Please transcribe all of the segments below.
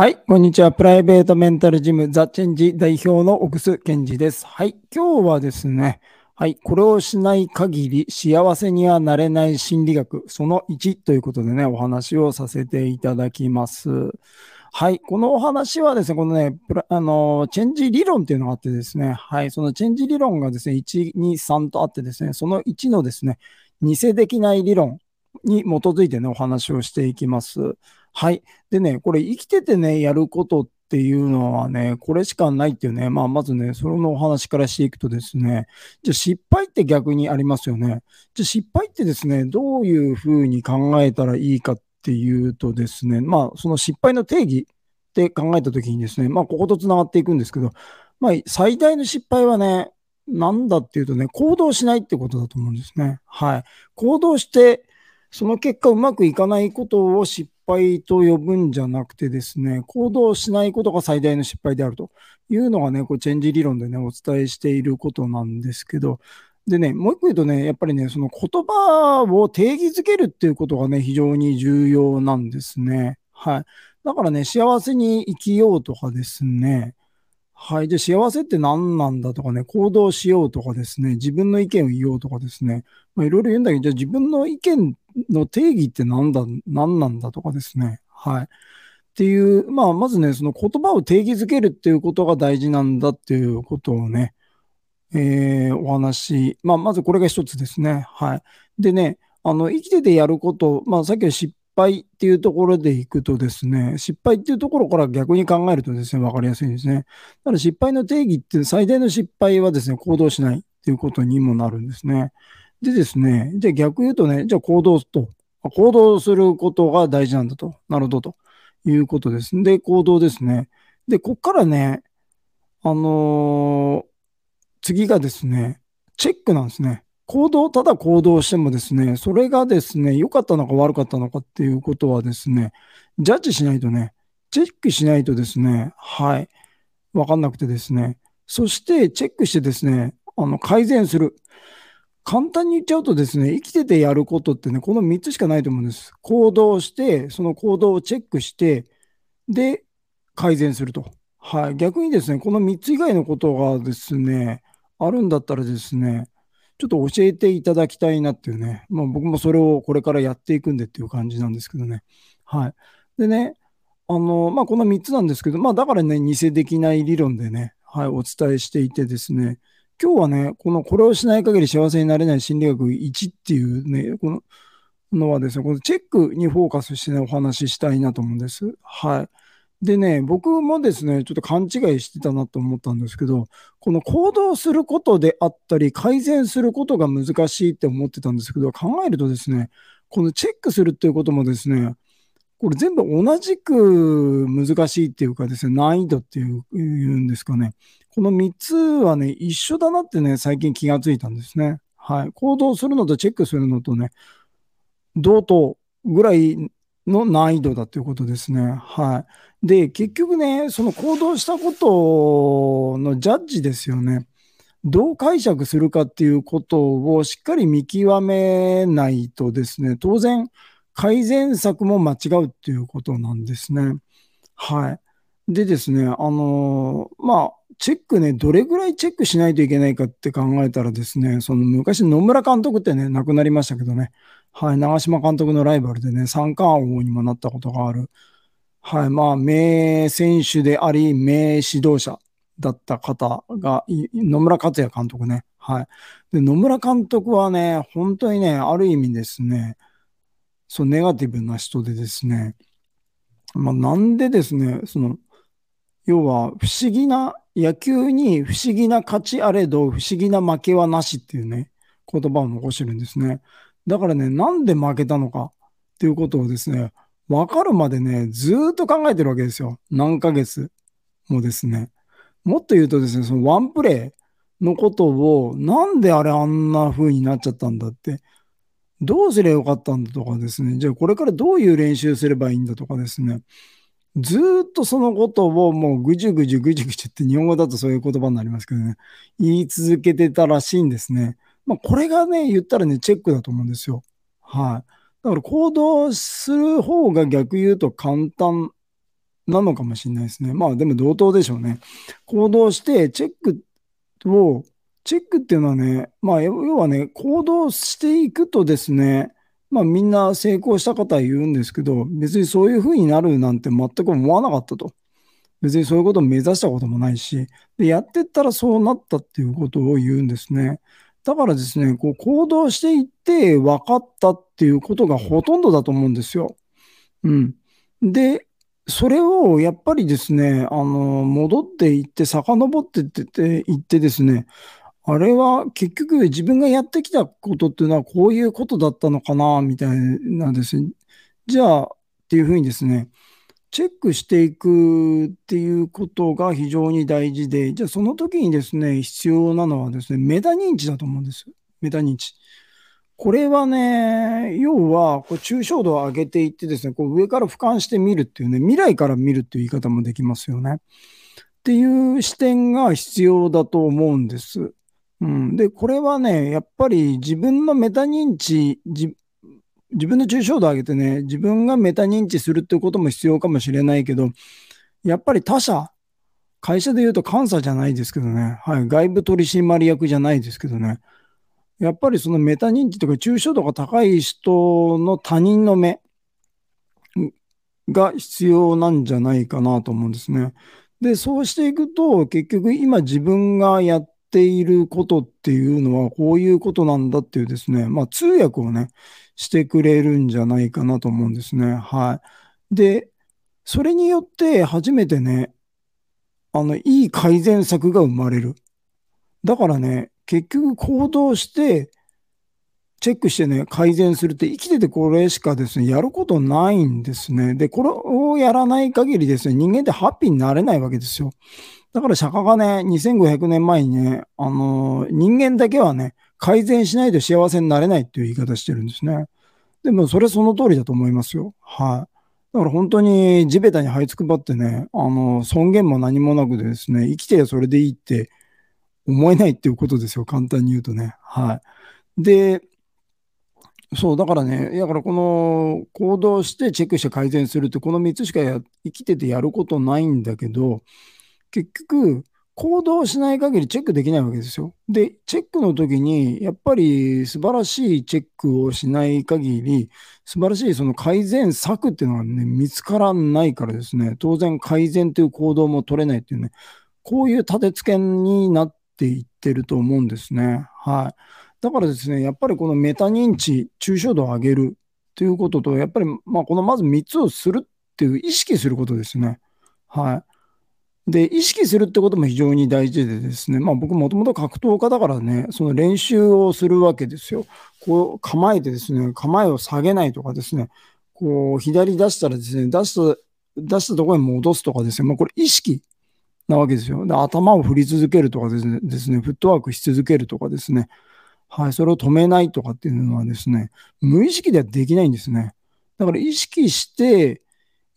はい、こんにちは。プライベートメンタルジムザ・チェンジ代表の奥須健二です。はい、今日はですね、はい、これをしない限り幸せにはなれない心理学その1ということでね、お話をさせていただきます。はい、このお話はですね、このね、あのチェンジ理論っていうのがあってですね、はい、そのチェンジ理論がですね、1、2、3とあってですね、その1のですね、偽できない理論に基づいてね、お話をしていきます。はい。でね、これ生きててね、やることっていうのはね、これしかないっていうね、まあ、まずね、そのお話からしていくとですね、じゃあ失敗って逆にありますよね。じゃ失敗ってですね、どういうふうに考えたらいいかっていうとですね、まあ、その失敗の定義って考えたときにですね、まあ、こことつながっていくんですけど、まあ、最大の失敗はね、なんだっていうとね、行動しないってことだと思うんですね。はい。行動して、その結果うまくいかないことを失敗と呼ぶんじゃなくてですね、行動しないことが最大の失敗であるというのがね、こうチェンジ理論でね、お伝えしていることなんですけど、でね、もう一個言うとね、やっぱりね、その言葉を定義づけるっていうことがね、非常に重要なんですね。はい。だからね、幸せに生きようとかですね、はい。で、幸せって何なんだとかね、行動しようとかですね、自分の意見を言おうとかですね、まあ、いろいろ言うんだけど、じゃあ自分の意見の定義って何だ、何なんだとかですね。はい。っていう、まあ、まずね、その言葉を定義づけるっていうことが大事なんだっていうことをね、えー、お話、まあ、まずこれが一つですね。はい。でね、あの、生きててやること、まあ、さっきの失敗っていうところでいくとですね、失敗っていうところから逆に考えるとですね、わかりやすいんですね。だから失敗の定義って最大の失敗はですね、行動しないっていうことにもなるんですね。でですね、じゃあ逆言うとね、じゃあ行動と、行動することが大事なんだと。なるほどということです。で、行動ですね。で、こっからね、あのー、次がですね、チェックなんですね。行動、ただ行動してもですね、それがですね、良かったのか悪かったのかっていうことはですね、ジャッジしないとね、チェックしないとですね、はい、わかんなくてですね、そしてチェックしてですね、あの、改善する。簡単に言っちゃうとですね、生きててやることってね、この3つしかないと思うんです。行動して、その行動をチェックして、で、改善すると。はい。逆にですね、この3つ以外のことがですね、あるんだったらですね、ちょっと教えていただきたいなっていうね、まあ僕もそれをこれからやっていくんでっていう感じなんですけどね。はい。でね、あの、まあこの3つなんですけど、まあだからね、偽できない理論でね、はい、お伝えしていてですね、今日はね、このこれをしない限り幸せになれない心理学1っていうね、こののはですね、このチェックにフォーカスしてね、お話ししたいなと思うんです。はい。でね、僕もですね、ちょっと勘違いしてたなと思ったんですけど、この行動することであったり、改善することが難しいって思ってたんですけど、考えるとですね、このチェックするっていうこともですね、これ全部同じく難しいっていうかですね、難易度っていうんですかね。この3つはね、一緒だなってね、最近気がついたんですね。はい。行動するのとチェックするのとね、同等ぐらいの難易度だということですね。はい。で、結局ね、その行動したことのジャッジですよね。どう解釈するかっていうことをしっかり見極めないとですね、当然、改善策も間違うっていうことなんですね。はい。でですね、あのー、まあ、チェックね、どれぐらいチェックしないといけないかって考えたらですね、その昔野村監督ってね、亡くなりましたけどね、はい、長嶋監督のライバルでね、三冠王にもなったことがある、はい、まあ、名選手であり、名指導者だった方が、野村克也監督ね、はい。で、野村監督はね、本当にね、ある意味ですね、そう、ネガティブな人でですね、まあ、なんでですね、その、要は不思議な、野球に不思議な勝ちあれど、不思議な負けはなしっていうね、言葉を残してるんですね。だからね、なんで負けたのかっていうことをですね、わかるまでね、ずっと考えてるわけですよ。何ヶ月もですね。もっと言うとですね、そのワンプレーのことを、なんであれあんな風になっちゃったんだってどうすればよかったんだとかですね、じゃあこれからどういう練習すればいいんだとかですね、ずっとそのことをもうぐじゅぐじゅぐじゅぐじゅって日本語だとそういう言葉になりますけどね、言い続けてたらしいんですね。まあこれがね、言ったらね、チェックだと思うんですよ。はい。だから行動する方が逆言うと簡単なのかもしれないですね。まあでも同等でしょうね。行動してチェックを、チェックっていうのはね、まあ要はね、行動していくとですね、まあみんな成功した方は言うんですけど、別にそういう風になるなんて全く思わなかったと。別にそういうことを目指したこともないし、でやってったらそうなったっていうことを言うんですね。だからですね、こう行動していって分かったっていうことがほとんどだと思うんですよ。うん。で、それをやっぱりですね、あの、戻っていって、遡ってっていってですね、あれは結局自分がやってきたことっていうのはこういうことだったのかな、みたいなんですね。じゃあ、っていうふうにですね、チェックしていくっていうことが非常に大事で、じゃあその時にですね、必要なのはですね、メタ認知だと思うんです。メタ認知。これはね、要は、こう抽象度を上げていってですね、こう上から俯瞰してみるっていうね、未来から見るっていう言い方もできますよね。っていう視点が必要だと思うんです。うん。で、これはね、やっぱり自分のメタ認知、自分の抽象度を上げてね、自分がメタ認知するってことも必要かもしれないけど、やっぱり他者、会社で言うと監査じゃないですけどね、はい、外部取締役じゃないですけどね、やっぱりそのメタ認知とか抽象度が高い人の他人の目が必要なんじゃないかなと思うんですね。で、そうしていくと、結局今自分がやっていることっていうのはこういうことなんだっていうですね、まあ通訳をね、してくれるんじゃないかなと思うんですね。はい。で、それによって初めてね、あの、いい改善策が生まれる。だからね、結局行動して、チェックしてね、改善するって生きててこれしかですね、やることないんですね。で、これをやらない限りですね、人間ってハッピーになれないわけですよ。だから釈迦がね、2500年前にね、あのー、人間だけはね、改善しないと幸せになれないっていう言い方してるんですね。でも、それその通りだと思いますよ。はい。だから本当に地べたに這いつくばってね、あの、尊厳も何もなくですね、生きてそれでいいって思えないっていうことですよ。簡単に言うとね。はい。で、そう、だからね、だからこの行動してチェックして改善するって、この3つしかや生きててやることないんだけど、結局、行動しない限りチェックできないわけですよ。で、チェックの時に、やっぱり素晴らしいチェックをしない限り、素晴らしいその改善策っていうのがね、見つからないからですね、当然改善という行動も取れないっていうね、こういう立て付けになっていってると思うんですね。はい。だからですね、やっぱりこのメタ認知、抽象度を上げるということと、やっぱり、まあ、このまず3つをするっていう意識することですね。はい。で、意識するってことも非常に大事でですね、まあ僕もともと格闘家だからね、その練習をするわけですよ。こう構えてですね、構えを下げないとかですね、こう左出したらですね、出した、出したところに戻すとかですね、まあこれ意識なわけですよ。で頭を振り続けるとかですね、ですねフットワークし続けるとかですね、はい、それを止めないとかっていうのはですね、無意識ではできないんですね。だから意識して、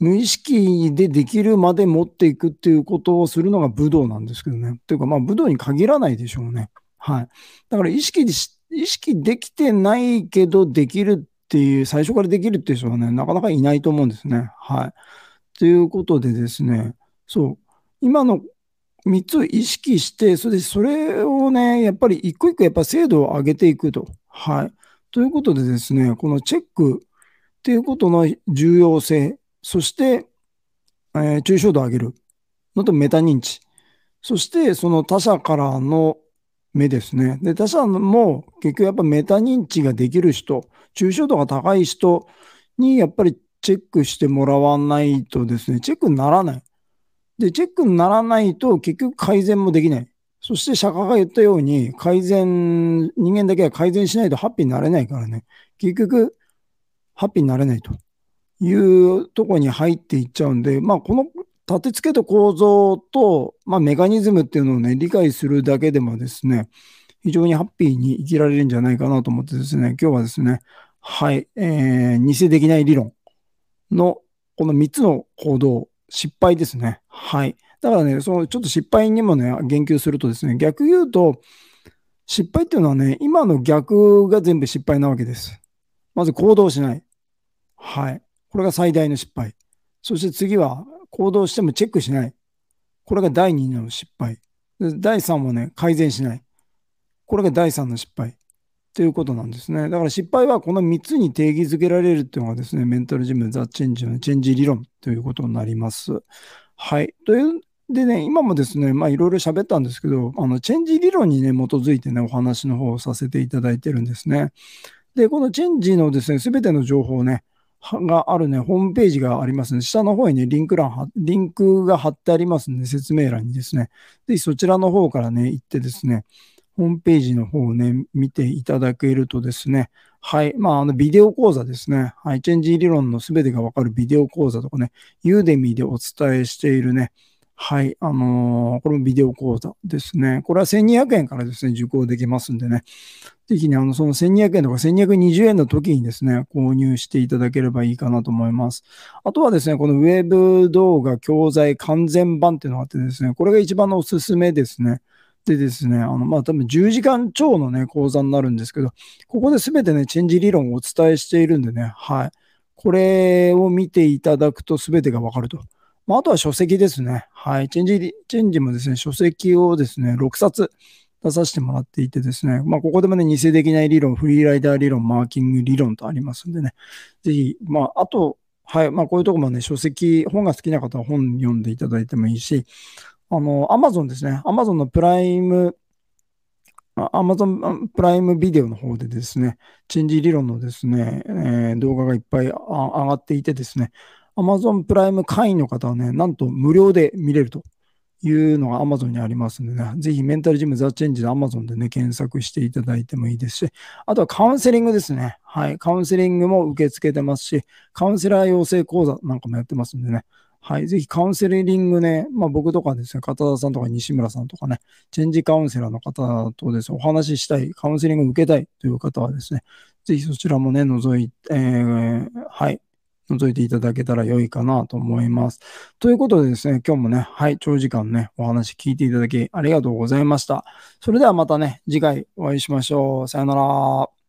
無意識でできるまで持っていくっていうことをするのが武道なんですけどね。というか、まあ武道に限らないでしょうね。はい。だから意識で意識できてないけどできるっていう、最初からできるっていう人はね、なかなかいないと思うんですね。はい。ということでですね、そう、今の3つを意識して、それで、それをね、やっぱり一個一個やっぱ精度を上げていくと。はい。ということでですね、このチェックっていうことの重要性、そして、えー、抽象度を上げるのとメタ認知。そして、その他者からの目ですね。で、他者も結局やっぱメタ認知ができる人、抽象度が高い人にやっぱりチェックしてもらわないとですね、チェックにならない。で、チェックにならないと結局改善もできない。そして釈迦が言ったように改善、人間だけは改善しないとハッピーになれないからね。結局、ハッピーになれないと。いうとこに入っていっちゃうんで、まあ、この立て付けと構造と、まあ、メカニズムっていうのをね、理解するだけでもですね、非常にハッピーに生きられるんじゃないかなと思ってですね、今日はですね、はい、えー、偽できない理論のこの3つの行動、失敗ですね。はい。だからね、そのちょっと失敗にもね、言及するとですね、逆言うと、失敗っていうのはね、今の逆が全部失敗なわけです。まず行動しない。はい。これが最大の失敗。そして次は行動してもチェックしない。これが第2の失敗。第3もね、改善しない。これが第3の失敗。ということなんですね。だから失敗はこの3つに定義づけられるっていうのがですね、メンタルジム、ザ・チェンジのチェンジ理論ということになります。はい。というでね、今もですね、まあいろいろ喋ったんですけど、あの、チェンジ理論にね、基づいてね、お話の方をさせていただいてるんですね。で、このチェンジのですね、すべての情報ね、があるね、ホームページがありますので、下の方にね、リンク欄、リンクが貼ってありますんで、説明欄にですね、ぜひそちらの方からね、行ってですね、ホームページの方をね、見ていただけるとですね、はい。まあ、あの、ビデオ講座ですね。はい。チェンジ理論のすべてがわかるビデオ講座とかね、ユーデミーでお伝えしているね、はい。あのー、これもビデオ講座ですね。これは1200円からですね、受講できますんでね。ぜひね、あの、その1200円とか1220円の時にですね、購入していただければいいかなと思います。あとはですね、このウェブ動画教材完全版っていうのがあってですね、これが一番のおすすめですね。でですね、あの、まあ、多分10時間超のね、講座になるんですけど、ここで全てね、チェンジ理論をお伝えしているんでね、はい。これを見ていただくと全てがわかると。まあ、あとは書籍ですね。はい。チェンジ、チェンジもですね、書籍をですね、6冊出させてもらっていてですね、まあ、ここでもね、偽できない理論、フリーライダー理論、マーキング理論とありますんでね、ぜひ、まあ、あと、はい。まあ、こういうとこもね、書籍、本が好きな方は本読んでいただいてもいいし、あの、アマゾンですね。アマゾンのプライム、アマゾンプライムビデオの方でですね、チェンジ理論のですね、えー、動画がいっぱい上がっていてですね、アマゾンプライム会員の方はね、なんと無料で見れるというのが Amazon にありますのでね、ぜひメンタルジムザ・チェンジで Amazon でね、検索していただいてもいいですし、あとはカウンセリングですね。はい。カウンセリングも受け付けてますし、カウンセラー養成講座なんかもやってますんでね、はい。ぜひカウンセリングね、まあ僕とかですね、片田さんとか西村さんとかね、チェンジカウンセラーの方とですね、お話ししたい、カウンセリング受けたいという方はですね、ぜひそちらもね、覗いて、えー、はい。覗いていただけたら良いかなと思います。ということでですね、今日もね、はい、長時間ね、お話聞いていただきありがとうございました。それではまたね、次回お会いしましょう。さよなら。